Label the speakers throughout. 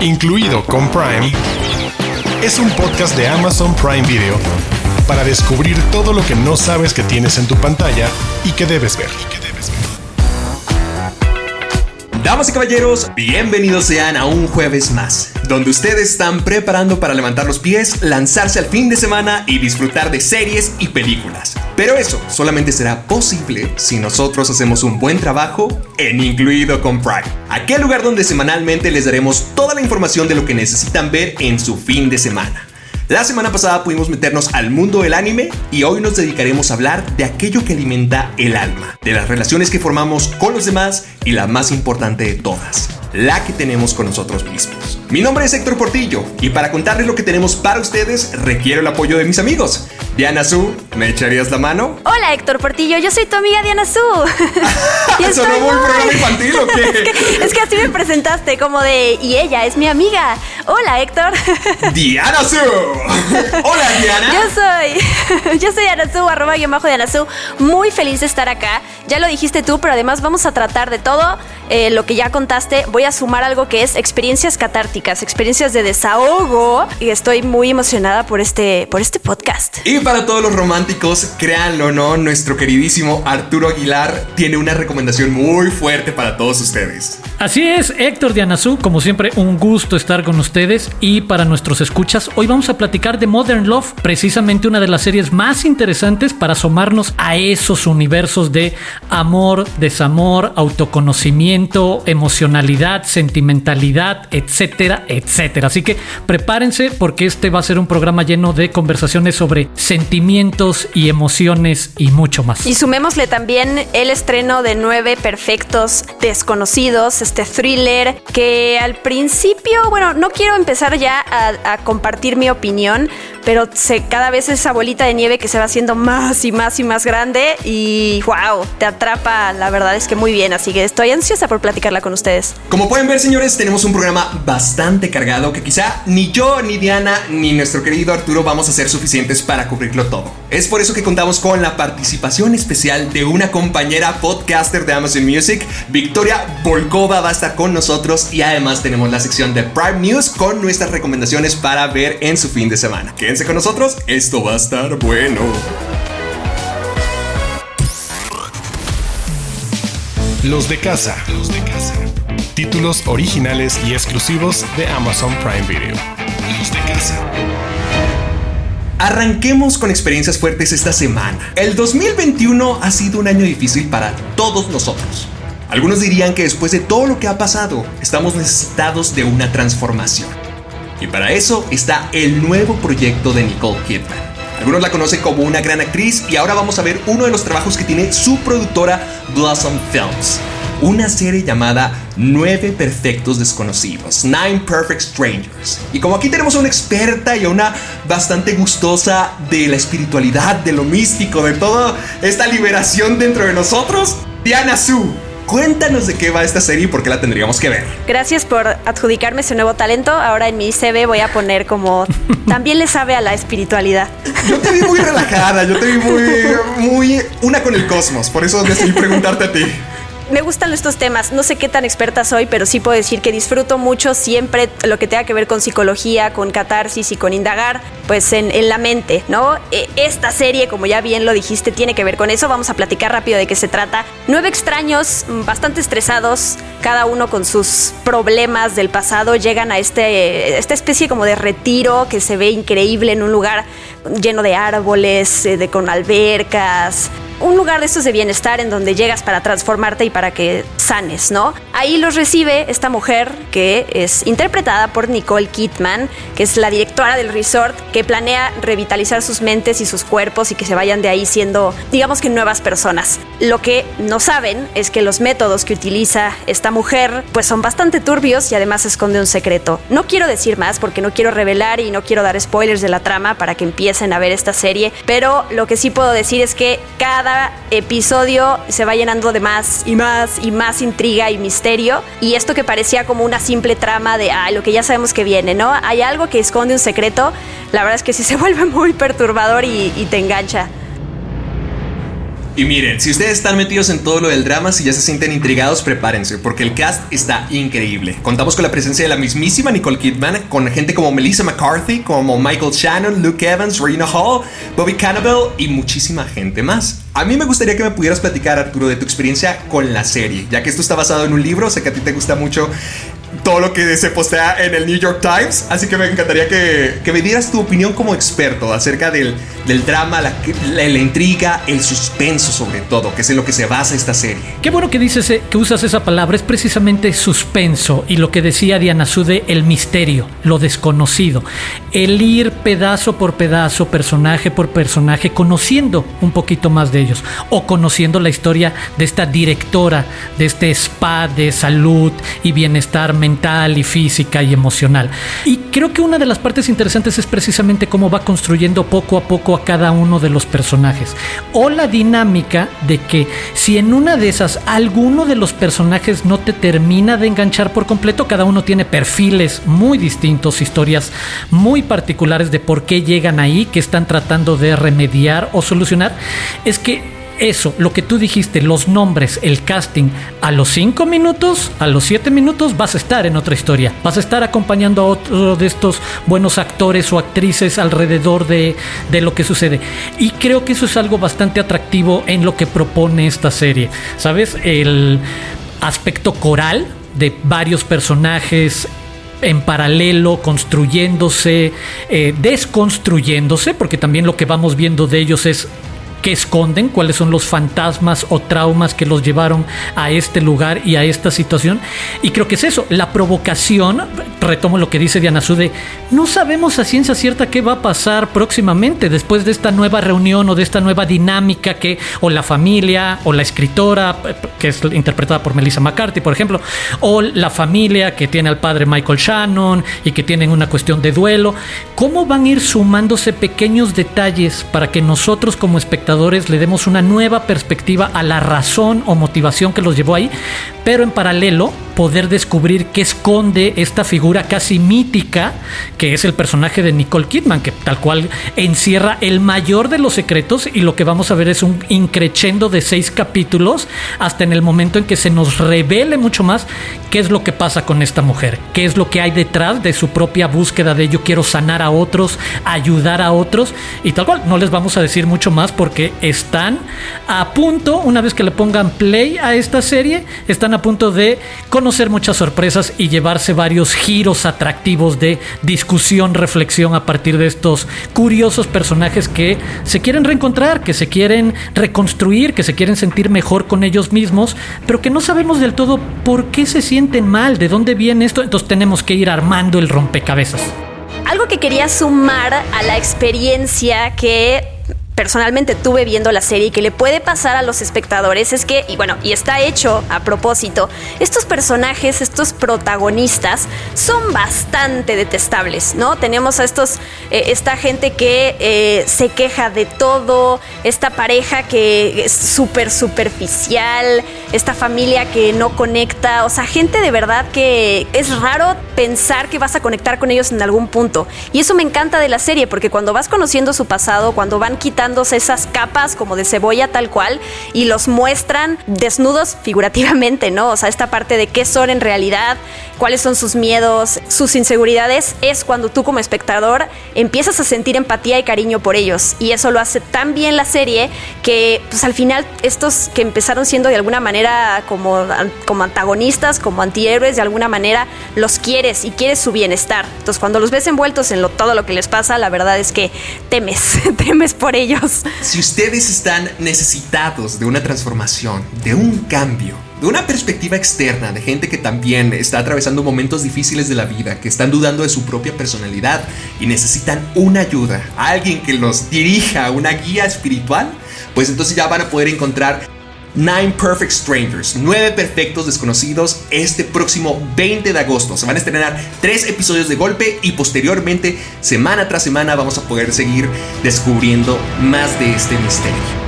Speaker 1: incluido con Prime, es un podcast de Amazon Prime Video para descubrir todo lo que no sabes que tienes en tu pantalla y que debes ver.
Speaker 2: Damas y caballeros, bienvenidos sean a un jueves más, donde ustedes están preparando para levantar los pies, lanzarse al fin de semana y disfrutar de series y películas. Pero eso solamente será posible si nosotros hacemos un buen trabajo en Incluido con Prime, aquel lugar donde semanalmente les daremos toda la información de lo que necesitan ver en su fin de semana. La semana pasada pudimos meternos al mundo del anime y hoy nos dedicaremos a hablar de aquello que alimenta el alma, de las relaciones que formamos con los demás y la más importante de todas, la que tenemos con nosotros mismos. Mi nombre es Héctor Portillo y para contarles lo que tenemos para ustedes requiero el apoyo de mis amigos. Diana Su, ¿me echarías la mano?
Speaker 3: Hola Héctor Portillo, yo soy tu amiga Diana Su.
Speaker 2: ¿Sonó muy programa infantil o qué?
Speaker 3: es, que, es que así me presentaste, como de, y ella es mi amiga. Hola Héctor.
Speaker 2: Diana Su. Hola Diana.
Speaker 3: Yo soy, yo soy Diana Su, arroba guion bajo Diana Su. Muy feliz de estar acá. Ya lo dijiste tú, pero además vamos a tratar de todo eh, lo que ya contaste. Voy a sumar algo que es experiencias catárticas, experiencias de desahogo. Y estoy muy emocionada por este, por este podcast.
Speaker 2: Y para todos los románticos, créanlo o no, nuestro queridísimo Arturo Aguilar tiene una recomendación muy fuerte para todos ustedes.
Speaker 4: Así es, Héctor Dianazú, como siempre, un gusto estar con ustedes. Y para nuestros escuchas, hoy vamos a platicar de Modern Love, precisamente una de las series más interesantes para asomarnos a esos universos de amor, desamor, autoconocimiento, emocionalidad, sentimentalidad, etcétera, etcétera. Así que prepárense porque este va a ser un programa lleno de conversaciones sobre sentimientos sentimientos y emociones y mucho más.
Speaker 3: Y sumémosle también el estreno de Nueve Perfectos Desconocidos, este thriller que al principio, bueno, no quiero empezar ya a, compartir mi opinión, pero se, cada vez esa bolita de nieve que se va haciendo más y más y más grande y wow, te atrapa, la verdad es que muy bien, así que estoy ansiosa por platicarla con ustedes.
Speaker 2: Como pueden ver, señores, tenemos un programa bastante cargado que quizá ni yo, ni Diana, ni nuestro querido Arturo vamos a ser suficientes para cubrirlo todo. Es por eso que contamos con la participación especial de una compañera podcaster de Amazon Music, Victoria Volkova va a estar con nosotros y además tenemos la sección de Prime News con nuestras recomendaciones para ver en su fin de semana. Quédense con nosotros, esto va a estar bueno.
Speaker 1: Los de casa. Los de casa. Títulos originales y exclusivos de Amazon Prime Video. Los de casa.
Speaker 2: Arranquemos con experiencias fuertes esta semana. El 2021 ha sido un año difícil para todos nosotros. Algunos dirían que después de todo lo que ha pasado, estamos necesitados de una transformación. Y para eso está el nuevo proyecto de Nicole Kidman. Algunos la conocen como una gran actriz y ahora vamos a ver uno de los trabajos que tiene su productora Blossom Films. Una serie llamada Nueve Perfectos Desconocidos, Nine Perfect Strangers. Y como aquí tenemos a una experta y a una bastante gustosa de la espiritualidad, de lo místico, de toda esta liberación dentro de nosotros, Diana Su. Cuéntanos de qué va esta serie y por qué la tendríamos que ver.
Speaker 3: Gracias por adjudicarme ese nuevo talento. Ahora en mi CV voy a poner como también le sabe a la espiritualidad.
Speaker 2: Yo te vi muy relajada, yo te vi muy, muy una con el cosmos, por eso decidí preguntarte a ti
Speaker 3: me gustan estos temas. No sé qué tan experta soy, pero sí puedo decir que disfruto mucho siempre lo que tenga que ver con psicología, con catarsis y con indagar, pues en, la mente, ¿no? E, Esta serie, como ya bien lo dijiste, tiene que ver con eso. Vamos a platicar rápido de qué se trata. Nueve extraños, mm, bastante estresados, cada uno con sus problemas del pasado, llegan a este, esta especie como de retiro que se ve increíble en un lugar lleno de árboles, eh, de, con albercas, un lugar de estos de bienestar en donde llegas para transformarte y para que sanes, ¿no? Ahí los recibe esta mujer que es interpretada por Nicole Kidman, que es la directora del resort, que planea revitalizar sus mentes y sus cuerpos y que se vayan de ahí siendo, digamos que nuevas personas. Lo que no saben es que los métodos que utiliza esta mujer pues son bastante turbios y además esconde un secreto. No quiero decir más porque no quiero revelar y no quiero dar spoilers de la trama para que empiecen a ver esta serie, pero lo que sí puedo decir es que cada episodio se va llenando de más y más y más intriga y misterio. Y esto que parecía como una simple trama de ah, lo que ya sabemos que viene, ¿no? Hay algo que esconde un secreto. La verdad es que sí se vuelve muy perturbador y, y te engancha.
Speaker 2: Y miren, si ustedes están metidos en todo lo del drama, si ya se sienten intrigados, prepárense, porque el cast está increíble. Contamos con la presencia de la mismísima Nicole Kidman, con gente como Melissa McCarthy, como Michael Shannon, Luke Evans, Rena Hall, Bobby Cannibal y muchísima gente más. A mí me gustaría que me pudieras platicar, Arturo, de tu experiencia con la serie, ya que esto está basado en un libro, sé que a ti te gusta mucho todo lo que se postea en el New York Times. Así que me encantaría que, que me dieras tu opinión como experto acerca del, del drama, la, la, la, intriga, el suspenso sobre todo, que es en lo que se basa esta serie.
Speaker 4: Qué bueno que dices eh, que usas esa palabra, es precisamente suspenso y lo que decía Diana Sude, el misterio, lo desconocido. El ir pedazo por pedazo, personaje por personaje, conociendo un poquito más de ellos o conociendo la historia de esta directora de este spa de salud y bienestar mental y física y emocional. Y creo que una de las partes interesantes es precisamente cómo va construyendo poco a poco a cada uno de los personajes. O la dinámica de que si en una de esas alguno de los personajes no te termina de enganchar por completo, cada uno tiene perfiles muy distintos, historias muy particulares de por qué llegan ahí, que están tratando de remediar o solucionar, es que eso, lo que tú dijiste, los nombres, el casting, a los 5 minutos, a los 7 minutos vas a estar en otra historia. Vas a estar acompañando a otro de estos buenos actores o actrices alrededor de, de lo que sucede. Y creo que eso es algo bastante atractivo en lo que propone esta serie. ¿Sabes? El aspecto coral de varios personajes en paralelo, construyéndose, eh, desconstruyéndose, porque también lo que vamos viendo de ellos es qué esconden, cuáles son los fantasmas o traumas que los llevaron a este lugar y a esta situación. Y creo que es eso, la provocación, retomo lo que dice Diana Sude, no sabemos a ciencia cierta qué va a pasar próximamente después de esta nueva reunión o de esta nueva dinámica que o la familia o la escritora, que es interpretada por Melissa McCarthy, por ejemplo, o la familia que tiene al padre Michael Shannon y que tienen una cuestión de duelo, ¿cómo van a ir sumándose pequeños detalles para que nosotros como espectadores le demos una nueva perspectiva a la razón o motivación que los llevó ahí, pero en paralelo poder descubrir qué esconde esta figura casi mítica que es el personaje de Nicole Kidman, que tal cual encierra el mayor de los secretos y lo que vamos a ver es un increchendo de seis capítulos hasta en el momento en que se nos revele mucho más qué es lo que pasa con esta mujer, qué es lo que hay detrás de su propia búsqueda de yo quiero sanar a otros, ayudar a otros y tal cual. No les vamos a decir mucho más porque están a punto, una vez que le pongan play a esta serie, están a punto de conocer muchas sorpresas y llevarse varios giros atractivos de discusión, reflexión a partir de estos curiosos personajes que se quieren reencontrar, que se quieren reconstruir, que se quieren sentir mejor con ellos mismos, pero que no sabemos del todo por qué se sienten mal, de dónde viene esto, entonces tenemos que ir armando el rompecabezas.
Speaker 3: Algo que quería sumar a la experiencia que personalmente tuve viendo la serie y que le puede pasar a los espectadores es que, y bueno, y está hecho a propósito, estos personajes, estos protagonistas son bastante detestables, ¿no? Tenemos a estos, eh, esta gente que eh, se queja de todo, esta pareja que es súper superficial, esta familia que no conecta, o sea, gente de verdad que es raro pensar que vas a conectar con ellos en algún punto. Y eso me encanta de la serie, porque cuando vas conociendo su pasado, cuando van quitando esas capas como de cebolla tal cual y los muestran desnudos figurativamente, ¿no? O sea, esta parte de qué son en realidad, cuáles son sus miedos, sus inseguridades, es cuando tú como espectador empiezas a sentir empatía y cariño por ellos. Y eso lo hace tan bien la serie que pues al final estos que empezaron siendo de alguna manera como, como antagonistas, como antihéroes, de alguna manera los quieres y quieres su bienestar. Entonces cuando los ves envueltos en lo, todo lo que les pasa, la verdad es que temes, temes por ellos.
Speaker 2: Si ustedes están necesitados de una transformación, de un cambio, de una perspectiva externa, de gente que también está atravesando momentos difíciles de la vida, que están dudando de su propia personalidad y necesitan una ayuda, alguien que los dirija, una guía espiritual, pues entonces ya van a poder encontrar Nine Perfect Strangers, nueve perfectos desconocidos, este próximo 20 de agosto. Se van a estrenar tres episodios de golpe y posteriormente, semana tras semana, vamos a poder seguir descubriendo más de este misterio.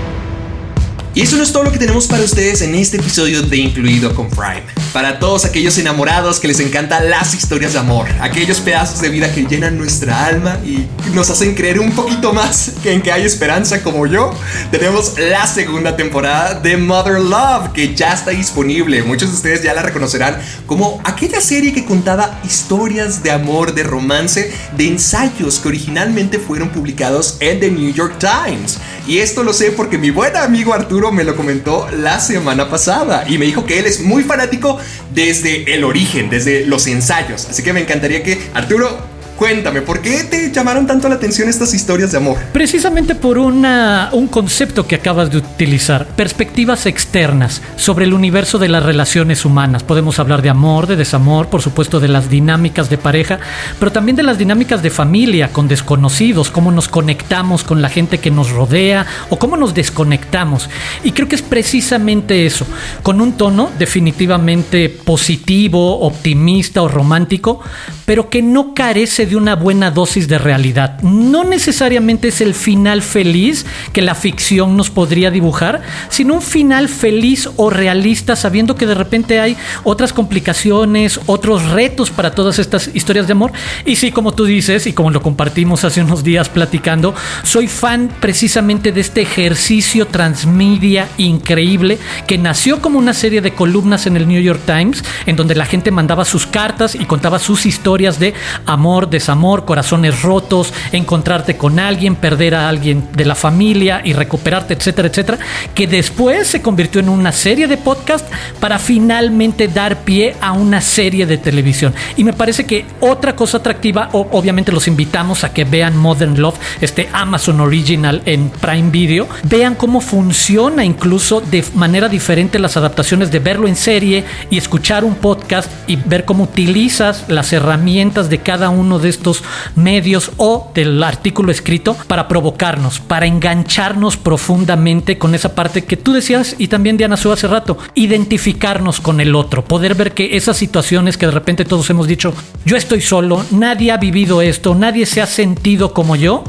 Speaker 2: Y eso no es todo lo que tenemos para ustedes en este episodio de Incluido con Prime. Para todos aquellos enamorados que les encantan las historias de amor, aquellos pedazos de vida que llenan nuestra alma y nos hacen creer un poquito más que en que hay esperanza como yo, tenemos la segunda temporada de Mother Love que ya está disponible. Muchos de ustedes ya la reconocerán como aquella serie que contaba historias de amor, de romance, de ensayos que originalmente fueron publicados en The New York Times. Y esto lo sé porque mi buen amigo Arturo me lo comentó la semana pasada y me dijo que él es muy fanático desde el origen, desde los ensayos. Así que me encantaría que Arturo Cuéntame, ¿por qué te llamaron tanto la atención estas historias de amor?
Speaker 4: Precisamente por una, un concepto que acabas de utilizar, perspectivas externas sobre el universo de las relaciones humanas. Podemos hablar de amor, de desamor, por supuesto de las dinámicas de pareja, pero también de las dinámicas de familia, con desconocidos, cómo nos conectamos con la gente que nos rodea o cómo nos desconectamos. Y creo que es precisamente eso, con un tono definitivamente positivo, optimista o romántico, pero que no carece de una buena dosis de realidad. No necesariamente es el final feliz que la ficción nos podría dibujar, sino un final feliz o realista sabiendo que de repente hay otras complicaciones, otros retos para todas estas historias de amor. Y sí, como tú dices, y como lo compartimos hace unos días platicando, soy fan precisamente de este ejercicio transmedia increíble que nació como una serie de columnas en el New York Times, en donde la gente mandaba sus cartas y contaba sus historias de amor, desamor, corazones rotos, encontrarte con alguien, perder a alguien de la familia y recuperarte, etcétera, etcétera, que después se convirtió en una serie de podcast para finalmente dar pie a una serie de televisión. Y me parece que otra cosa atractiva, obviamente los invitamos a que vean Modern Love, este Amazon Original en Prime Video, vean cómo funciona incluso de manera diferente las adaptaciones de verlo en serie y escuchar un podcast y ver cómo utilizas las herramientas de cada uno de estos medios o del artículo escrito para provocarnos, para engancharnos profundamente con esa parte que tú decías y también Diana Su hace rato, identificarnos con el otro, poder ver que esas situaciones que de repente todos hemos dicho, yo estoy solo, nadie ha vivido esto, nadie se ha sentido como yo,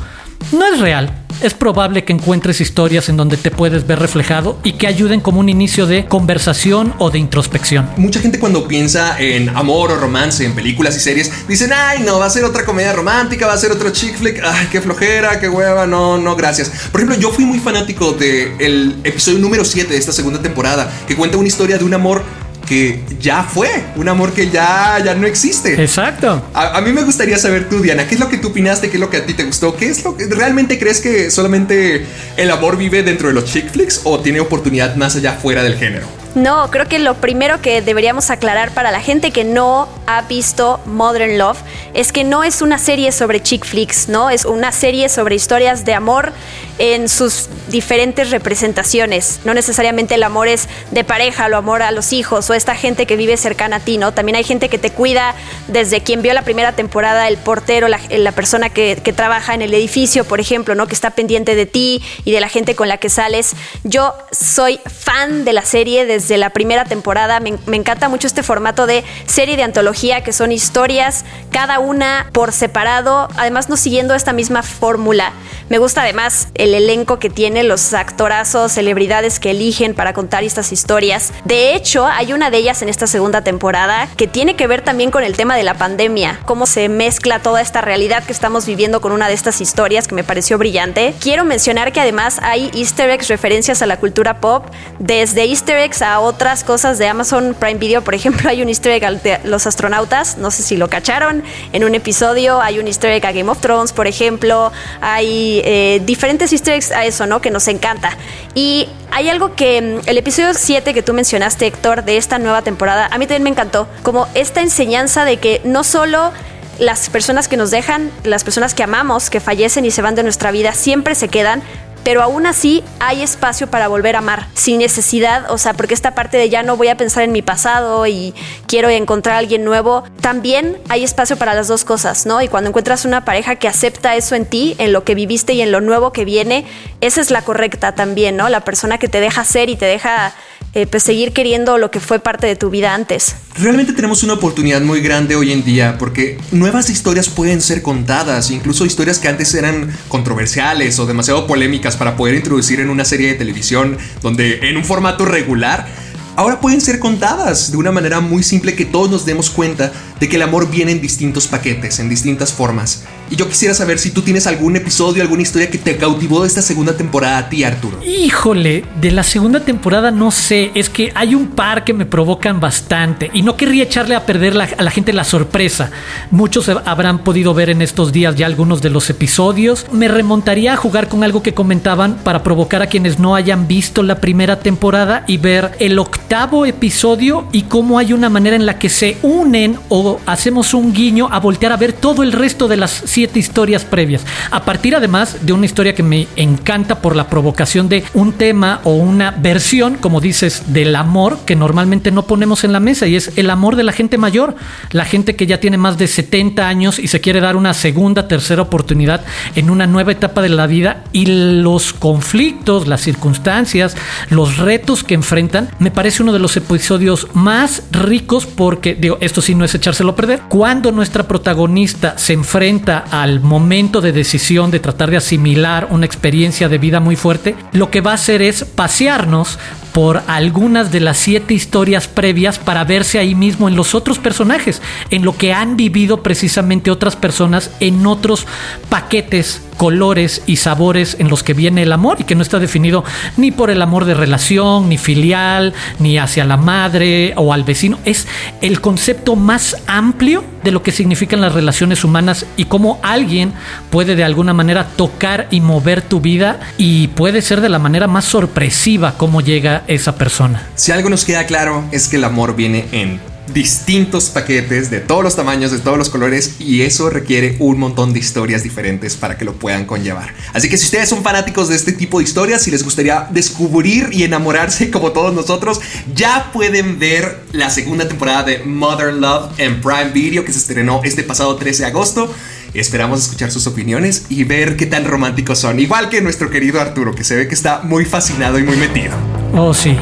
Speaker 4: no es real es probable que encuentres historias en donde te puedes ver reflejado y que ayuden como un inicio de conversación o de introspección.
Speaker 2: Mucha gente cuando piensa en amor o romance en películas y series, dicen, ay, no, va a ser otra comedia romántica, va a ser otro chick flick, ay, qué flojera, qué hueva, no, no, gracias. Por ejemplo, yo fui muy fanático del episodio número 7 de esta segunda temporada, que cuenta una historia de un amor que ya fue, un amor que ya, ya no existe.
Speaker 4: Exacto.
Speaker 2: A, mí me gustaría saber tú, Diana, ¿qué es lo que tú opinaste? ¿Qué es lo que a ti te gustó? ¿Qué es lo que realmente crees que solamente el amor vive dentro de los chick flicks o tiene oportunidad más allá fuera del género?
Speaker 3: No, creo que lo primero que deberíamos aclarar para la gente que no ha visto Modern Love es que no es una serie sobre chick flicks, ¿no? Es una serie sobre historias de amor en sus diferentes representaciones. No necesariamente el amor es de pareja, o amor a los hijos o esta gente que vive cercana a ti, ¿no? También hay gente que te cuida desde quien vio la primera temporada, el portero, la, persona que, que, trabaja en el edificio, por ejemplo, ¿no? Que está pendiente de ti y de la gente con la que sales. Yo soy fan de la serie desde desde la primera temporada. Me, encanta mucho este formato de serie de antología, que son historias, cada una por separado, además no siguiendo esta misma fórmula. Me gusta además el elenco que tiene, los actorazos, celebridades que eligen para contar estas historias. De hecho, hay una de ellas en esta segunda temporada que tiene que ver también con el tema de la pandemia, cómo se mezcla toda esta realidad que estamos viviendo con una de estas historias que me pareció brillante. Quiero mencionar que además hay easter eggs, referencias a la cultura pop, desde easter eggs a otras cosas de Amazon Prime Video. Por ejemplo, hay un easter egg de los astronautas, no sé si lo cacharon, en un episodio hay un easter egg a Game of Thrones, por ejemplo, hay eh, diferentes easter eggs a eso, ¿no? Que nos encanta. Y hay algo que mm, el episodio 7 que tú mencionaste, Héctor, de esta nueva temporada, a mí también me encantó, como esta enseñanza de que no solo las personas que nos dejan, las personas que amamos, que fallecen y se van de nuestra vida, siempre se quedan, pero aún así hay espacio para volver a amar, sin necesidad, o sea, porque esta parte de ya no voy a pensar en mi pasado y quiero encontrar a alguien nuevo, también hay espacio para las dos cosas, ¿no? Y cuando encuentras una pareja que acepta eso en ti, en lo que viviste y en lo nuevo que viene, esa es la correcta también, ¿no? La persona que te deja ser y te deja eh, pues seguir queriendo lo que fue parte de tu vida antes.
Speaker 2: Realmente tenemos una oportunidad muy grande hoy en día porque nuevas historias pueden ser contadas, incluso historias que antes eran controversiales o demasiado polémicas para poder introducir en una serie de televisión donde en un formato regular ahora pueden ser contadas de una manera muy simple que todos nos demos cuenta de que el amor viene en distintos paquetes, en distintas formas. Y yo quisiera saber si tú tienes algún episodio, alguna historia que te cautivó de esta segunda temporada a ti, Arturo.
Speaker 4: Híjole, de la segunda temporada no sé, es que hay un par que me provocan bastante y no querría echarle a perder a la gente la sorpresa. Muchos habrán podido ver en estos días ya algunos de los episodios. Me remontaría a jugar con algo que comentaban para provocar a quienes no hayan visto la primera temporada y ver el octavo episodio y cómo hay una manera en la que se unen o hacemos un guiño a voltear a ver todo el resto de las siete historias previas. A partir además de una historia que me encanta por la provocación de un tema o una versión, como dices, del amor que normalmente no ponemos en la mesa y es el amor de la gente mayor, la gente que ya tiene más de 70 años y se quiere dar una segunda, tercera oportunidad en una nueva etapa de la vida y los conflictos, las circunstancias, los retos que enfrentan, me parece uno de los episodios más ricos porque, digo, esto sí no es echarse a perder. Cuando nuestra protagonista se enfrenta al momento de decisión de tratar de asimilar una experiencia de vida muy fuerte, lo que va a hacer es pasearnos por algunas de las siete historias previas para verse ahí mismo en los otros personajes, en lo que han vivido precisamente otras personas en otros paquetes, colores y sabores en los que viene el amor y que no está definido ni por el amor de relación, ni filial, ni hacia la madre o al vecino. Es el concepto más amplio de lo que significan las relaciones humanas y cómo alguien puede de alguna manera tocar y mover tu vida y puede ser de la manera más sorpresiva cómo llega esa persona.
Speaker 2: Si algo nos queda claro es que el amor viene en distintos paquetes de todos los tamaños, de todos los colores y eso requiere un montón de historias diferentes para que lo puedan conllevar. Así que si ustedes son fanáticos de este tipo de historias, si les gustaría descubrir y enamorarse como todos nosotros, ya pueden ver la segunda temporada de Modern Love en Prime Video que se estrenó este pasado 13 de agosto. Esperamos escuchar sus opiniones y ver qué tan románticos son, igual que nuestro querido Arturo, que se ve que está muy fascinado y muy metido.
Speaker 4: Oh, sí.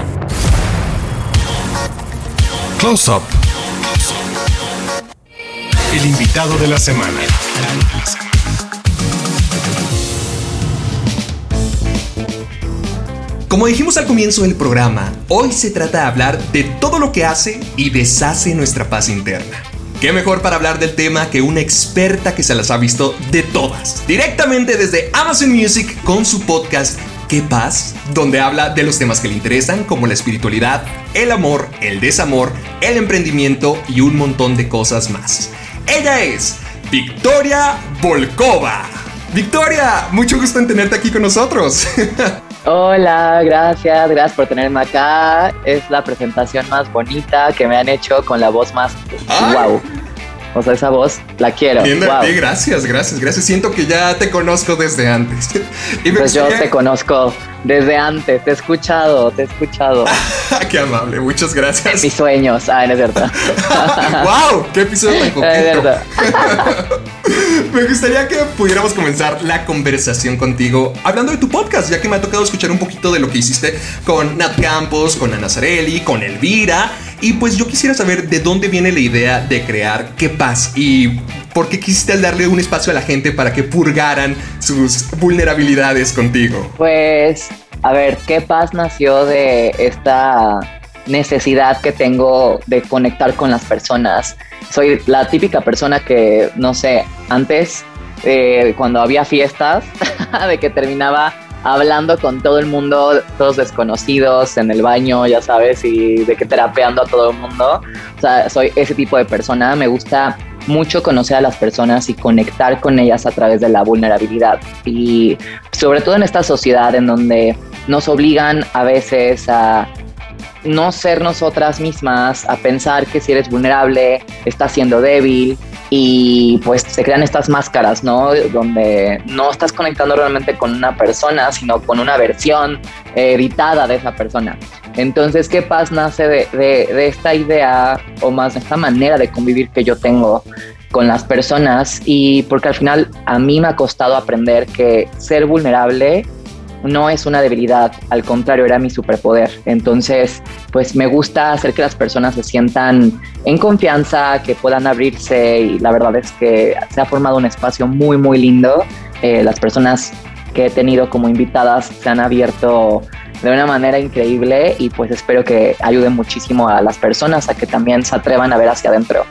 Speaker 1: Close Up. El invitado de la semana.
Speaker 2: Como dijimos al comienzo del programa, hoy se trata de hablar de todo lo que hace y deshace nuestra paz interna. ¿Qué mejor para hablar del tema que una experta que se las ha visto de todas? Directamente desde Amazon Music con su podcast Qué paz, donde habla de los temas que le interesan como la espiritualidad, el amor, el desamor, el emprendimiento y un montón de cosas más. Ella es Victoria Volkova. Victoria, mucho gusto en tenerte aquí con nosotros.
Speaker 5: Hola, gracias, gracias por tenerme acá. Es la presentación más bonita que me han hecho con la voz más wow. O sea, esa voz la quiero.
Speaker 2: Bien, gracias, gracias, gracias. Siento que ya te conozco desde antes.
Speaker 5: pues yo te conozco desde antes, te he escuchado, te he escuchado.
Speaker 2: qué amable, muchas gracias.
Speaker 5: En mis sueños, ah, no es verdad.
Speaker 2: ¡Wow! ¡Qué episodio tan verdad. me gustaría que pudiéramos comenzar la conversación contigo hablando de tu podcast, ya que me ha tocado escuchar un poquito de lo que hiciste con Nat Campos, con Ana Zarelli, con Elvira. Y pues yo quisiera saber de dónde viene la idea de crear Qué Paz y por qué quisiste darle un espacio a la gente para que purgaran sus vulnerabilidades contigo.
Speaker 5: Pues, a ver, Qué Paz nació de esta necesidad que tengo de conectar con las personas. Soy la típica persona que, no sé, antes, eh, cuando había fiestas, de que terminaba hablando con todo el mundo, todos desconocidos en el baño, ya sabes, y de que terapeando a todo el mundo. O sea, soy ese tipo de persona. Me gusta mucho conocer a las personas y conectar con ellas a través de la vulnerabilidad. Y sobre todo en esta sociedad en donde nos obligan a veces a no ser nosotras mismas, a pensar que si eres vulnerable, estás siendo débil, y pues se crean estas máscaras, ¿no? Donde no estás conectando realmente con una persona, sino con una versión editada de esa persona. Entonces, ¿qué paz nace de, de, esta idea o más de esta manera de convivir que yo tengo con las personas? Y porque al final a mí me ha costado aprender que ser vulnerable no es una debilidad, al contrario, era mi superpoder. Entonces, pues me gusta hacer que las personas se sientan en confianza, que puedan abrirse y la verdad es que se ha formado un espacio muy, muy lindo. Eh, las personas que he tenido como invitadas se han abierto de una manera increíble y pues espero que ayude muchísimo a las personas a que también se atrevan a ver hacia adentro.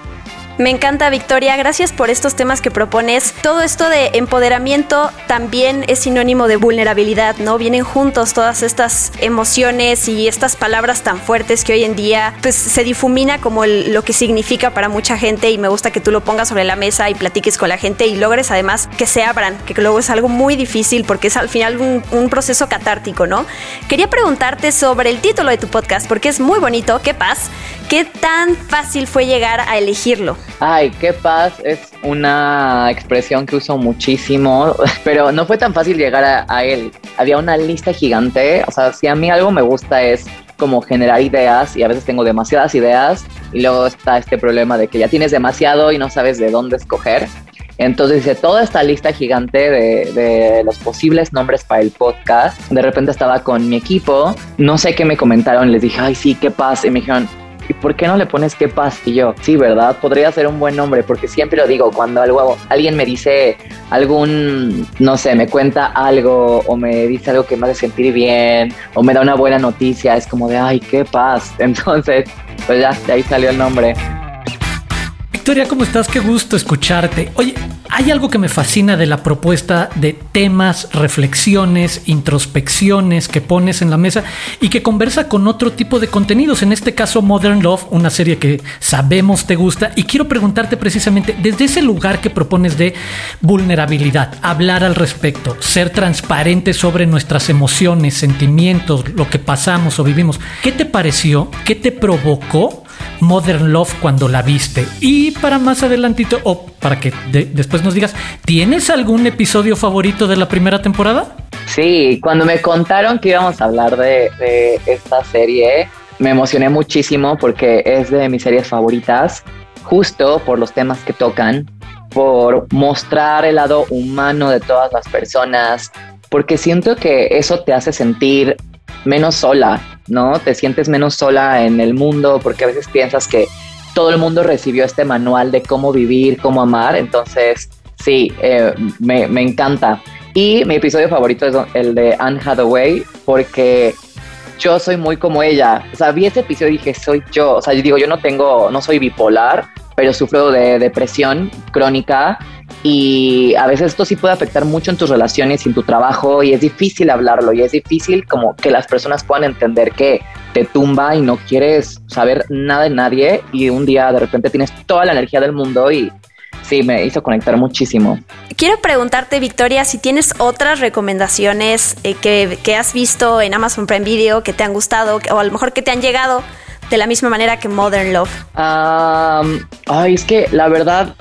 Speaker 3: Me encanta, Victoria. Gracias por estos temas que propones. Todo esto de empoderamiento también es sinónimo de vulnerabilidad, ¿no? Vienen juntos todas estas emociones y estas palabras tan fuertes que hoy en día pues, se difumina como lo que significa para mucha gente y me gusta que tú lo pongas sobre la mesa y platiques con la gente y logres además que se abran, que luego es algo muy difícil porque es al final un, un proceso catártico, ¿no? Quería preguntarte sobre el título de tu podcast porque es muy bonito, qué paz. ¿Qué tan fácil fue llegar a elegirlo?
Speaker 5: Ay, qué paz es una expresión que uso muchísimo, pero no fue tan fácil llegar a, él. Había una lista gigante, o sea, si a mí algo me gusta es como generar ideas y a veces tengo demasiadas ideas y luego está este problema de que ya tienes demasiado y no sabes de dónde escoger. Entonces hice toda esta lista gigante de, de, los posibles nombres para el podcast. De repente estaba con mi equipo, no sé qué me comentaron, les dije, ay sí, qué paz. Y me dijeron, ¿y por qué no le pones qué yo, sí, ¿verdad? Podría ser un buen nombre, porque siempre lo digo, cuando algo, alguien me dice algún, no sé, me cuenta algo o me dice algo que me hace sentir bien o me da una buena noticia, es como de, ay, qué paz. Entonces, pues ya, ahí salió el nombre.
Speaker 4: Victoria, ¿cómo estás? Qué gusto escucharte. Oye, hay algo que me fascina de la propuesta de temas, reflexiones, introspecciones que pones en la mesa y que conversa con otro tipo de contenidos. En este caso, Modern Love, una serie que sabemos te gusta. Y quiero preguntarte precisamente, desde ese lugar que propones de vulnerabilidad, hablar al respecto, ser transparente sobre nuestras emociones, sentimientos, lo que pasamos o vivimos, ¿qué te pareció? ¿Qué te provocó? Modern Love cuando la viste. Y para más adelantito, o para que después nos digas, ¿tienes algún episodio favorito de la primera temporada?
Speaker 5: Sí, cuando me contaron que íbamos a hablar de, esta serie, me emocioné muchísimo porque es de mis series favoritas, justo por los temas que tocan, por mostrar el lado humano de todas las personas, porque siento que eso te hace sentir menos sola, ¿no? Te sientes menos sola en el mundo porque a veces piensas que todo el mundo recibió este manual de cómo vivir, cómo amar, entonces sí, eh, me, me encanta. Y mi episodio favorito es el de Anne Hathaway porque yo soy muy como ella. O sea, vi ese episodio y dije, soy yo. O sea, yo digo, yo no tengo, no soy bipolar, pero sufro de depresión crónica y a veces esto sí puede afectar mucho en tus relaciones y en tu trabajo y es difícil hablarlo y es difícil como que las personas puedan entender que te tumba y no quieres saber nada de nadie y un día de repente tienes toda la energía del mundo y sí, me hizo conectar muchísimo.
Speaker 3: Quiero preguntarte, Victoria, si tienes otras recomendaciones eh, que, que has visto en Amazon Prime Video que te han gustado o a lo mejor que te han llegado de la misma manera que Modern Love.
Speaker 5: ay, es que la verdad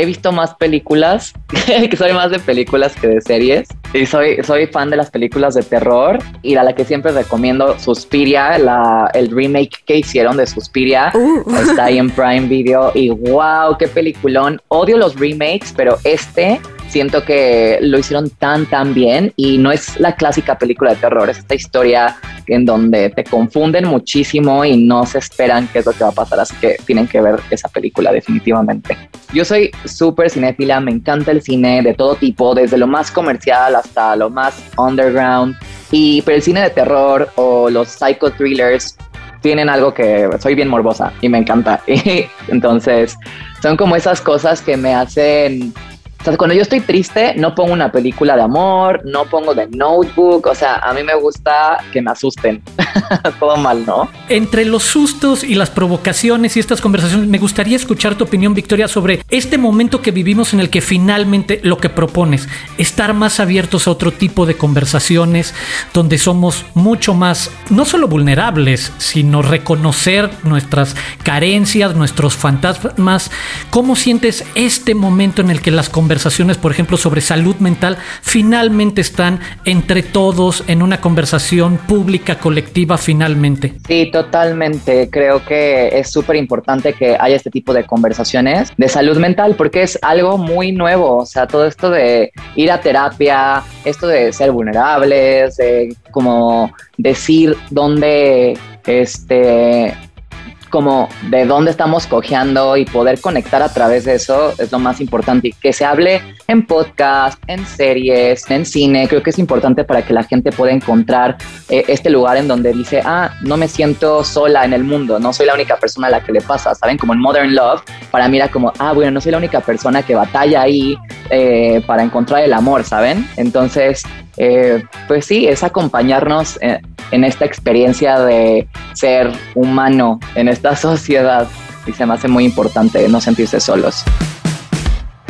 Speaker 5: he visto más películas, que soy más de películas que de series. Y soy, soy fan de las películas de terror. Y a la que siempre recomiendo, Suspiria, la, el remake que hicieron de Suspiria. Uh. Está ahí en Prime Video. Y wow, qué peliculón. Odio los remakes, pero este siento que lo hicieron tan, tan bien. Y no es la clásica película de terror, es esta historia en donde te confunden muchísimo y no se esperan qué es lo que va a pasar. Así que tienen que ver esa película, definitivamente. Yo soy súper cinéfila, me encanta el cine de todo tipo, desde lo más comercial hasta lo más underground. Y pero el cine de terror o los psycho thrillers tienen algo que soy bien morbosa y me encanta. entonces, son como esas cosas que me hacen o sea, cuando yo estoy triste, no pongo una película de amor, no pongo de notebook. O sea, a mí me gusta que me asusten. Todo mal, ¿no?
Speaker 4: Entre los sustos y las provocaciones y estas conversaciones, me gustaría escuchar tu opinión, Victoria, sobre este momento que vivimos en el que finalmente lo que propones, estar más abiertos a otro tipo de conversaciones, donde somos mucho más, no solo vulnerables, sino reconocer nuestras carencias, nuestros fantasmas. ¿Cómo sientes este momento en el que las conversaciones conversaciones, por ejemplo, sobre salud mental, finalmente están entre todos en una conversación pública, colectiva, finalmente.
Speaker 5: Sí, totalmente. Creo que es súper importante que haya este tipo de conversaciones de salud mental porque es algo muy nuevo. O sea, todo esto de ir a terapia, esto de ser vulnerables, de como decir dónde este como de dónde estamos cojeando y poder conectar a través de eso es lo más importante. Que se hable en podcast, en series, en cine, creo que es importante para que la gente pueda encontrar eh, este lugar en donde dice, ah, no me siento sola en el mundo, no soy la única persona a la que le pasa, ¿saben? Como en Modern Love, para mí era como, ah, bueno, no soy la única persona que batalla ahí eh, para encontrar el amor, ¿saben? Entonces, eh, pues sí, es acompañarnos en esta experiencia de ser humano en esta sociedad y se me hace muy importante no sentirse solos.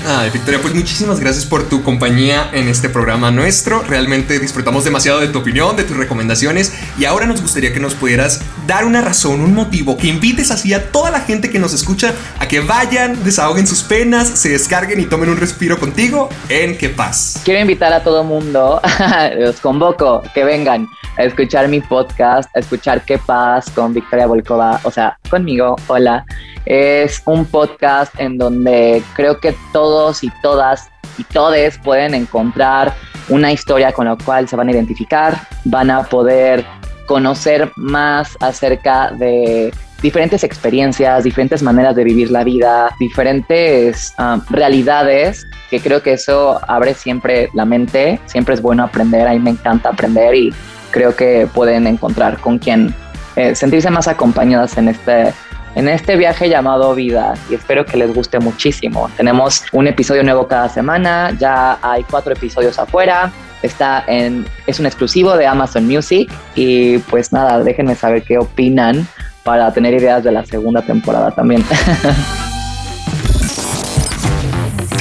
Speaker 2: Ay, Victoria, pues muchísimas gracias por tu compañía en este programa nuestro. Realmente disfrutamos demasiado de tu opinión, de tus recomendaciones y ahora nos gustaría que nos pudieras dar una razón, un motivo, que invites así a toda la gente que nos escucha a que vayan, desahoguen sus penas, se descarguen y tomen un respiro contigo en Que Paz.
Speaker 5: Quiero invitar a todo mundo, los convoco, que vengan a escuchar mi podcast, a escuchar Qué Paz con Victoria Volkova, o sea, conmigo, hola. Es un podcast en donde creo que todos y todas y todes pueden encontrar una historia con la cual se van a identificar, van a poder conocer más acerca de diferentes experiencias, diferentes maneras de vivir la vida, diferentes um, realidades, que creo que eso abre siempre la mente, siempre es bueno aprender, a mí me encanta aprender y creo que pueden encontrar con quien eh, sentirse más acompañadas en este en este viaje llamado vida y espero que les guste muchísimo. Tenemos un episodio nuevo cada semana, ya hay cuatro episodios afuera, está en, es un exclusivo de Amazon Music y pues nada, déjenme saber qué opinan para tener ideas de la segunda temporada también.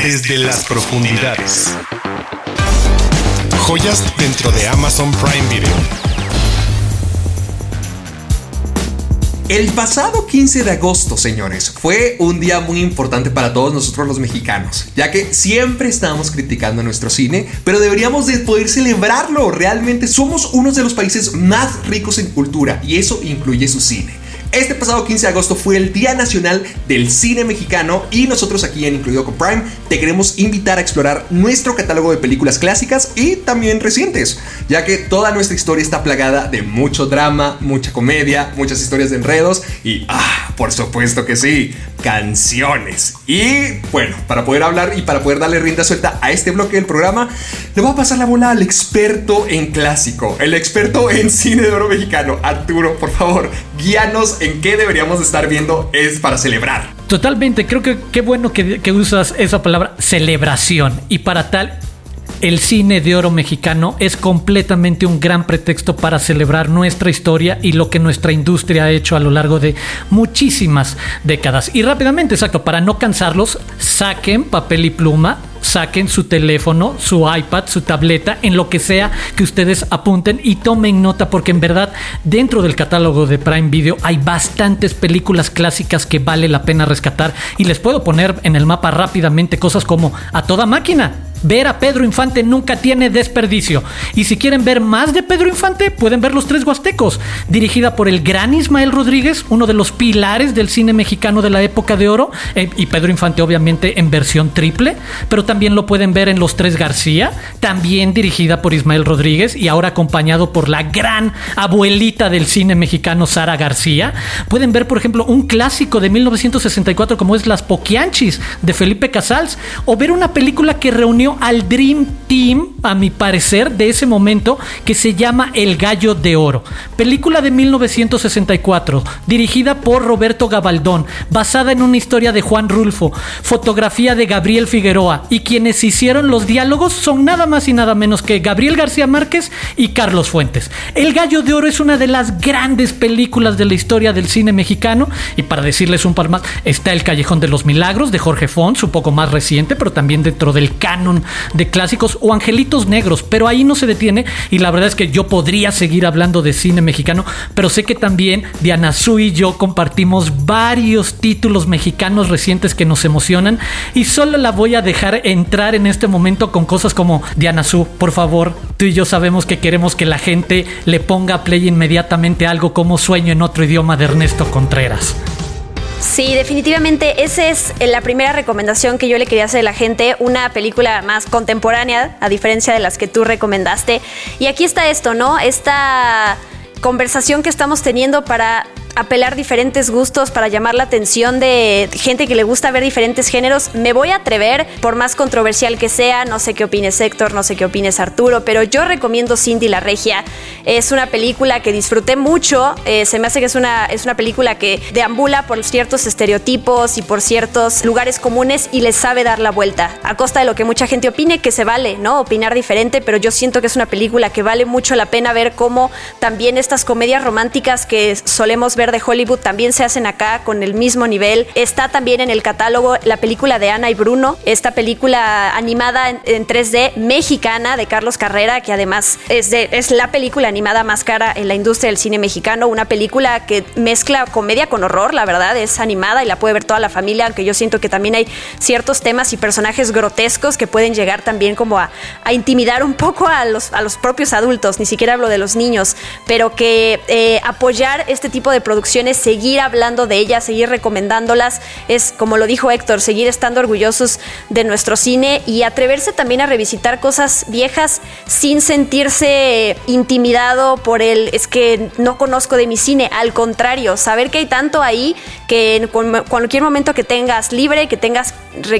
Speaker 1: Desde las profundidades. Joyas dentro de Amazon Prime Video.
Speaker 2: El pasado 15 de agosto, señores, fue un día muy importante para todos nosotros los mexicanos, ya que siempre estamos criticando nuestro cine, pero deberíamos de poder celebrarlo. Realmente somos uno de los países más ricos en cultura y eso incluye su cine. Este pasado 15 de agosto fue el Día Nacional del Cine Mexicano y nosotros aquí en Incluido con Prime te queremos invitar a explorar nuestro catálogo de películas clásicas y también recientes, ya que toda nuestra historia está plagada de mucho drama, mucha comedia, muchas historias de enredos y, ah, por supuesto que sí, canciones. Y bueno, para poder hablar y para poder darle rienda suelta a este bloque del programa, le voy a pasar la bola al experto en clásico, el experto en cine de oro mexicano, Arturo, por favor, guíanos en qué deberíamos estar viendo es para celebrar.
Speaker 4: Totalmente, creo que qué bueno que, que usas esa palabra celebración y para tal el cine de oro mexicano es completamente un gran pretexto para celebrar nuestra historia y lo que nuestra industria ha hecho a lo largo de muchísimas décadas. Y rápidamente, exacto, para no cansarlos, saquen papel y pluma, saquen su teléfono, su iPad, su tableta, en lo que sea que ustedes apunten y tomen nota porque en verdad dentro del catálogo de Prime Video hay bastantes películas clásicas que vale la pena rescatar y les puedo poner en el mapa rápidamente cosas como A toda máquina, Ver a Pedro Infante nunca tiene desperdicio. Y si quieren ver más de Pedro Infante, pueden ver Los Tres Huastecos, dirigida por el gran Ismael Rodríguez, uno de los pilares del cine mexicano de la época de oro, eh, y Pedro Infante obviamente en versión triple, pero también lo pueden ver en Los Tres García, también dirigida por Ismael Rodríguez y ahora acompañado por la gran abuelita del cine mexicano, Sara García. Pueden ver, por ejemplo, un clásico de 1964 como es Las Poquianchis de Felipe Casals, o ver una película que reunió al Dream Team, a mi parecer, de ese momento, que se llama El Gallo de Oro. Película de 1964, dirigida por Roberto Gabaldón, basada en una historia de Juan Rulfo, fotografía de Gabriel Figueroa, y quienes hicieron los diálogos son nada más y nada menos que Gabriel García Márquez y Carlos Fuentes. El Gallo de Oro es una de las grandes películas de la historia del cine mexicano, y para decirles un par más, está El Callejón de los Milagros de Jorge Fons, un poco más reciente, pero también dentro del canon de clásicos o Angelitos Negros, pero ahí no se detiene y la verdad es que yo podría seguir hablando de cine mexicano, pero sé que también Diana Su y yo compartimos varios títulos mexicanos recientes que nos emocionan y solo la voy a dejar entrar en este momento con cosas como Diana Su, por favor, tú y yo sabemos que queremos que la gente le ponga play inmediatamente algo como Sueño en otro idioma de Ernesto Contreras.
Speaker 3: Sí, definitivamente esa es la primera recomendación que yo le quería hacer a la gente, una película más contemporánea, a diferencia de las que tú recomendaste. Y aquí está esto, ¿no? Esta conversación que estamos teniendo para apelar diferentes gustos para llamar la atención de gente que le gusta ver diferentes géneros, me voy a atrever, por más controversial que sea, no sé qué opines Héctor, no sé qué opines Arturo, pero yo recomiendo Cindy la Regia. Es una película que disfruté mucho, eh, se me hace que es una, es una película que deambula por ciertos estereotipos y por ciertos lugares comunes y le sabe dar la vuelta, a costa de lo que mucha gente opine, que se vale, ¿no? Opinar diferente, pero yo siento que es una película que vale mucho la pena ver cómo también estas comedias románticas que solemos ver de Hollywood también se hacen acá con el mismo nivel. Está también en el catálogo la película de Ana y Bruno, esta película animada en, 3D mexicana de Carlos Carrera, que además es, es la película animada más cara en la industria del cine mexicano, una película que mezcla comedia con horror, la verdad, es animada y la puede ver toda la familia, aunque yo siento que también hay ciertos temas y personajes grotescos que pueden llegar también como a, intimidar un poco a los, a los propios adultos, ni siquiera hablo de los niños, pero que eh, apoyar este tipo de producción seguir hablando de ellas, seguir recomendándolas, es como lo dijo Héctor, seguir estando orgullosos de nuestro cine y atreverse también a revisitar cosas viejas sin sentirse intimidado por el es que no conozco de mi cine, al contrario, saber que hay tanto ahí que en cualquier momento que tengas libre, que tengas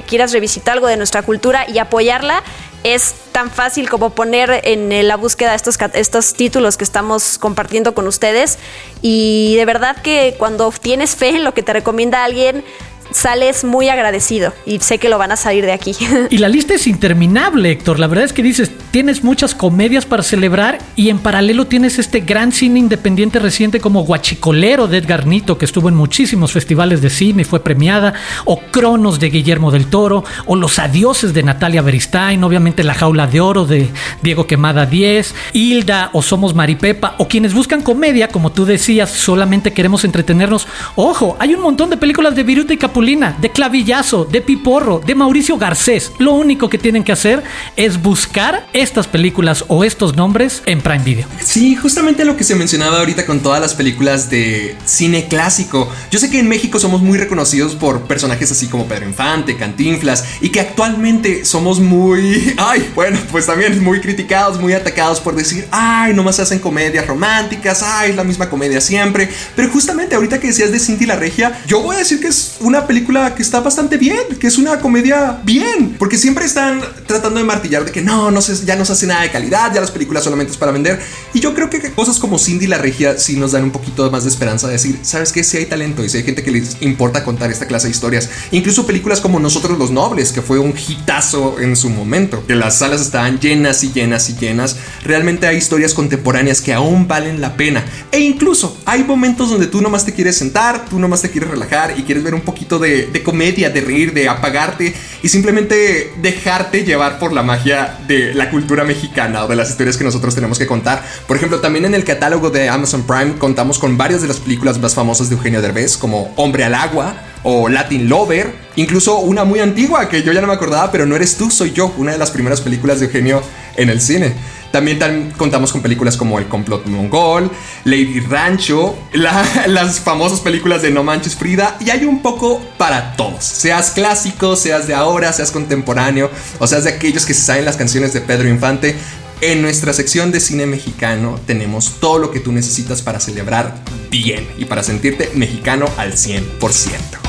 Speaker 3: quieras revisitar algo de nuestra cultura y apoyarla, es tan fácil como poner en la búsqueda estos, estos títulos que estamos compartiendo con ustedes. Y de verdad que cuando tienes fe en lo que te recomienda alguien, sales muy agradecido y sé que lo van a salir de aquí.
Speaker 4: Y la lista es interminable, Héctor. La verdad es que dices, tienes muchas comedias para celebrar y en paralelo tienes este gran cine independiente reciente como Guachicolero de Edgar Nito, que estuvo en muchísimos festivales de cine y fue premiada, o Cronos de Guillermo del Toro, o Los Adioses de Natalia Beristain, obviamente La Jaula de Oro de Diego Quemada 10, Hilda o Somos Maripepa, o quienes buscan comedia, como tú decías, solamente queremos entretenernos. Ojo, hay un montón de películas de Viruta y de Clavillazo, de Piporro, de Mauricio Garcés. Lo único que tienen que hacer es buscar estas películas o estos nombres en Prime Video.
Speaker 2: Sí, justamente lo que se mencionaba ahorita con todas las películas de cine clásico. Yo sé que en México somos muy reconocidos por personajes así como Pedro Infante, Cantinflas, y que actualmente somos muy, ay, bueno, pues también muy criticados, muy atacados por decir, ay, nomás hacen comedias románticas, ay, es la misma comedia siempre. Pero justamente ahorita que decías de Cindy la Regia, yo voy a decir que es una película que está bastante bien, que es una comedia bien, porque siempre están tratando de martillar de que no, no se, ya no se hace nada de calidad, ya las películas solamente es para vender. Y yo creo que cosas como Cindy la Regia sí nos dan un poquito más de esperanza de decir, ¿sabes qué? Si hay talento y si hay gente que les importa contar esta clase de historias. Incluso películas como Nosotros los Nobles, que fue un hitazo en su momento, que las salas estaban llenas y llenas y llenas. Realmente hay historias contemporáneas que aún valen la pena. E incluso hay momentos donde tú nomás te quieres sentar, tú nomás te quieres relajar y quieres ver un poquito de, comedia, de reír, de apagarte y simplemente dejarte llevar por la magia de la cultura mexicana o de las historias que nosotros tenemos que contar. Por ejemplo, también en el catálogo de Amazon Prime contamos con varias de las películas más famosas de Eugenio Derbez, como Hombre al Agua o Latin Lover, incluso una muy antigua que yo ya no me acordaba, pero no eres tú, soy yo, una de las primeras películas de Eugenio en el cine. También contamos con películas como El complot mongol, Lady Rancho, las famosas películas de No Manches Frida y hay un poco para todos. Seas clásico, seas de ahora, seas contemporáneo o seas de aquellos que se saben las canciones de Pedro Infante. En nuestra sección de cine mexicano tenemos todo lo que tú necesitas para celebrar bien y para sentirte mexicano al 100%.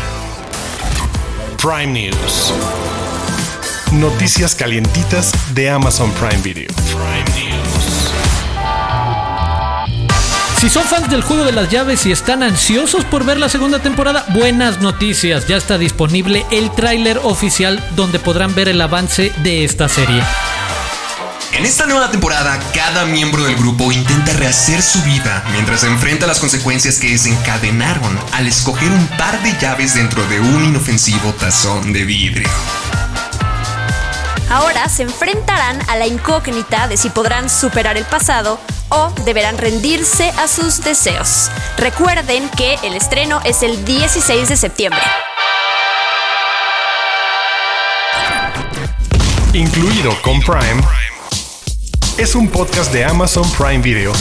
Speaker 1: Prime News. Noticias calientitas de Amazon Prime Video.
Speaker 4: Si son fans del juego de las llaves y están ansiosos por ver la segunda temporada, buenas noticias. Ya está disponible el tráiler oficial donde podrán ver el avance de esta serie.
Speaker 2: En esta nueva temporada, cada miembro del grupo intenta rehacer su vida mientras enfrenta las consecuencias que desencadenaron al escoger un par de llaves dentro de un inofensivo tazón de vidrio.
Speaker 3: Ahora se enfrentarán a la incógnita de si podrán superar el pasado o deberán rendirse a sus deseos. Recuerden que el estreno es el 16 de septiembre.
Speaker 1: Incluido con Prime, es un podcast de Amazon Prime Video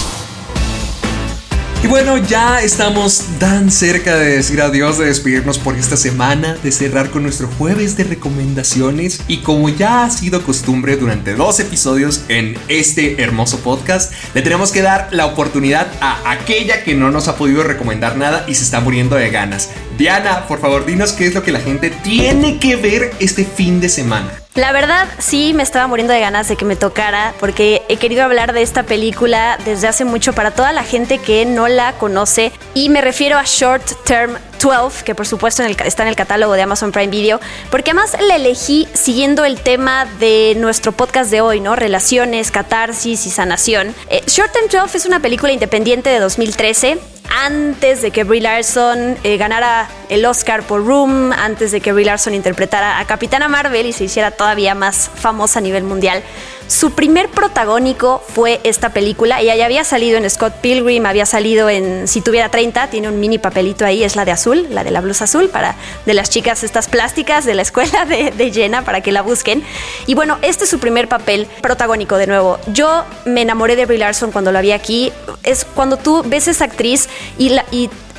Speaker 2: y bueno, ya estamos tan cerca de decir adiós, de despedirnos por esta semana, de cerrar con nuestro jueves de recomendaciones. Y como ya ha sido costumbre durante dos episodios en este hermoso podcast, le tenemos que dar la oportunidad a aquella que no nos ha podido recomendar nada y se está muriendo de ganas. Diana, por favor, dinos qué es lo que la gente tiene que ver este fin de semana.
Speaker 3: La verdad, sí me estaba muriendo de ganas de que me tocara, porque he querido hablar de esta película desde hace mucho para toda la gente que no la conoce. Y me refiero a Short Term 12, que por supuesto está en el catálogo de Amazon Prime Video, porque además la elegí siguiendo el tema de nuestro podcast de hoy, ¿no? Relaciones, catarsis y sanación. Eh, Short Term 12 es una película independiente de 2013 antes de que Brie Larson eh, ganara el Oscar por Room, antes de que Brie Larson interpretara a Capitana Marvel y se hiciera todavía más famosa a nivel mundial. Su primer protagónico fue esta película. Ella ya había salido en Scott Pilgrim, había salido en Si tuviera 30, tiene un mini papelito ahí, es la de azul, la de la blusa azul, para de las chicas estas plásticas de la escuela de, de Jenna, para que la busquen. Y bueno, este es su primer papel protagónico de nuevo. Yo me enamoré de Brie Larson cuando la vi aquí. Es cuando tú ves esa actriz y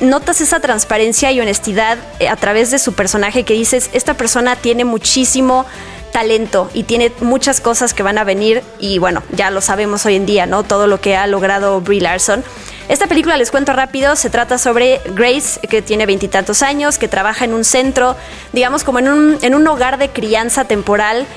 Speaker 3: notas esa transparencia y honestidad eh, a través de su personaje que dices, esta persona tiene muchísimo talento y tiene muchas cosas que van a venir y bueno, ya lo sabemos hoy en día, ¿no? Todo lo que ha logrado Brie Larson. Esta película, les cuento rápido, se trata sobre Grace, que tiene veintitantos años, que trabaja en un centro, digamos como en un, en un hogar de crianza temporal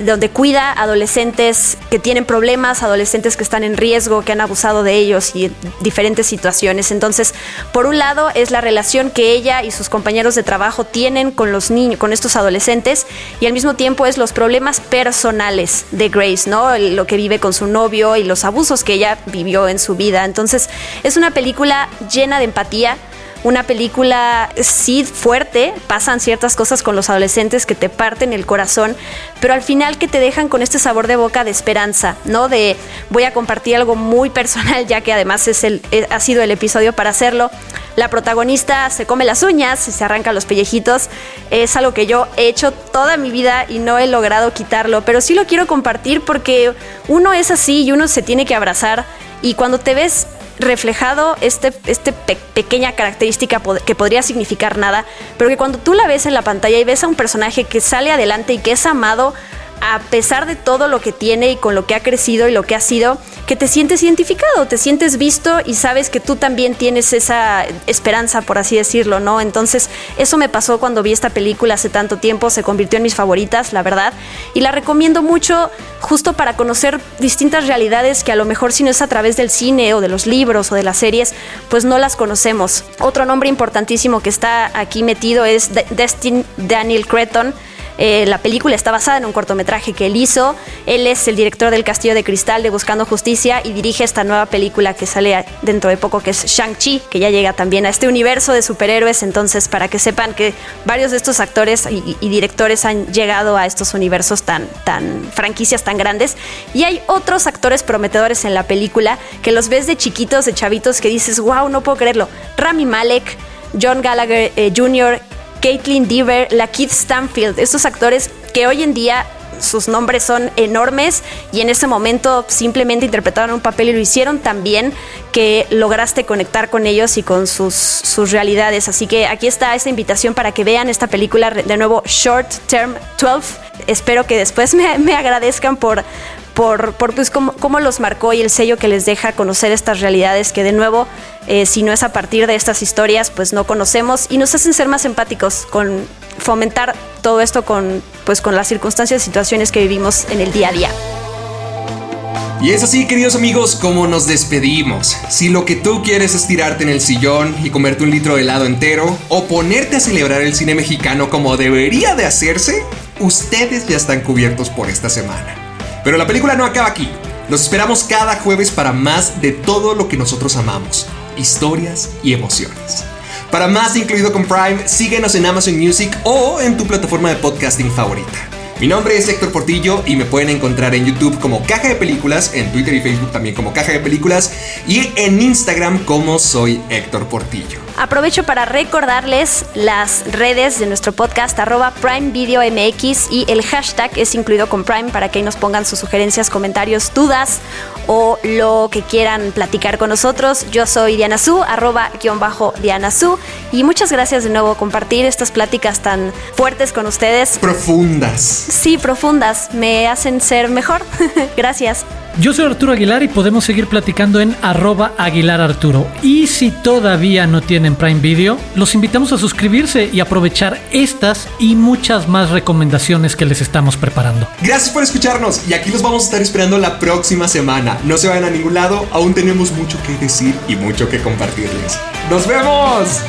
Speaker 3: donde cuida adolescentes que tienen problemas, adolescentes que están en riesgo, que han abusado de ellos y diferentes situaciones. Entonces, por un lado es la relación que ella y sus compañeros de trabajo tienen con los niños, con estos adolescentes, y al mismo tiempo es los problemas personales de Grace, ¿no? Lo que vive con su novio y los abusos que ella vivió en su vida. Entonces, es una película llena de empatía una película sí fuerte, pasan ciertas cosas con los adolescentes que te parten el corazón, pero al final que te dejan con este sabor de boca de esperanza, ¿no? De voy a compartir algo muy personal, ya que además es el, eh, ha sido el episodio para hacerlo. La protagonista se come las uñas y se arranca los pellejitos. Es algo que yo he hecho toda mi vida y no he logrado quitarlo, pero sí lo quiero compartir porque uno es así y uno se tiene que abrazar. Y cuando te ves reflejado este, este pequeña característica que podría significar nada, pero que cuando tú la ves en la pantalla y ves a un personaje que sale adelante y que es amado, a pesar de todo lo que tiene y con lo que ha crecido y lo que ha sido, que te sientes identificado, te sientes visto y sabes que tú también tienes esa esperanza, por así decirlo, ¿no? Entonces, eso me pasó cuando vi esta película hace tanto tiempo, se convirtió en mis favoritas, la verdad, y la recomiendo mucho justo para conocer distintas realidades que a lo mejor si no es a través del cine o de los libros o de las series, pues no las conocemos. Otro nombre importantísimo que está aquí metido es Destin Daniel Creton eh, la película está basada en un cortometraje que él hizo. Él es el director del Castillo de Cristal de Buscando Justicia y dirige esta nueva película que sale dentro de poco, que es Shang-Chi, que ya llega también a este universo de superhéroes. Entonces, para que sepan que varios de estos actores y, directores han llegado a estos universos tan, tan franquicias tan grandes. Y hay otros actores prometedores en la película que los ves de chiquitos, de chavitos, que dices, wow, no puedo creerlo. Rami Malek, John Gallagher eh, Jr., Caitlin Deaver, la Keith Stanfield, estos actores que hoy en día sus nombres son enormes y en ese momento simplemente interpretaron un papel y lo hicieron tan bien que lograste conectar con ellos y con sus, sus realidades. Así que aquí está esta invitación para que vean esta película de nuevo Short Term 12. Espero que después me, me agradezcan por, por, por pues, cómo, cómo, los marcó y el sello que les deja conocer estas realidades que de nuevo, eh, si no es a partir de estas historias, pues no conocemos y nos hacen ser más empáticos con fomentar todo esto con, pues, con las circunstancias y situaciones que vivimos en el día a día.
Speaker 2: Y es así, queridos amigos, como nos despedimos. Si lo que tú quieres es tirarte en el sillón y comerte un litro de helado entero, o ponerte a celebrar el cine mexicano como debería de hacerse, ustedes ya están cubiertos por esta semana. Pero la película no acaba aquí. Nos esperamos cada jueves para más de todo lo que nosotros amamos, historias y emociones. Para más incluido con Prime, síguenos en Amazon Music o en tu plataforma de podcasting favorita. Mi nombre es Héctor Portillo y me pueden encontrar en YouTube como Caja de Películas, en Twitter y Facebook también como Caja de Películas y en Instagram como soy Héctor Portillo.
Speaker 3: Aprovecho para recordarles las redes de nuestro podcast arroba Prime Video MX y el hashtag es incluido con Prime para que ahí nos pongan sus sugerencias, comentarios, dudas o lo que quieran platicar con nosotros. Yo soy Diana Su, arroba guion bajo Diana Su y muchas gracias de nuevo compartir estas pláticas tan fuertes con ustedes.
Speaker 2: Profundas.
Speaker 3: Sí, profundas, me hacen ser mejor. gracias.
Speaker 4: Yo soy Arturo Aguilar y podemos seguir platicando en arroba Aguilar Arturo. Y si todavía no tienen Prime Video, los invitamos a suscribirse y aprovechar estas y muchas más recomendaciones que les estamos preparando.
Speaker 2: Gracias por escucharnos y aquí los vamos a estar esperando la próxima semana. No se vayan a ningún lado, aún tenemos mucho que decir y mucho que compartirles. ¡Nos vemos!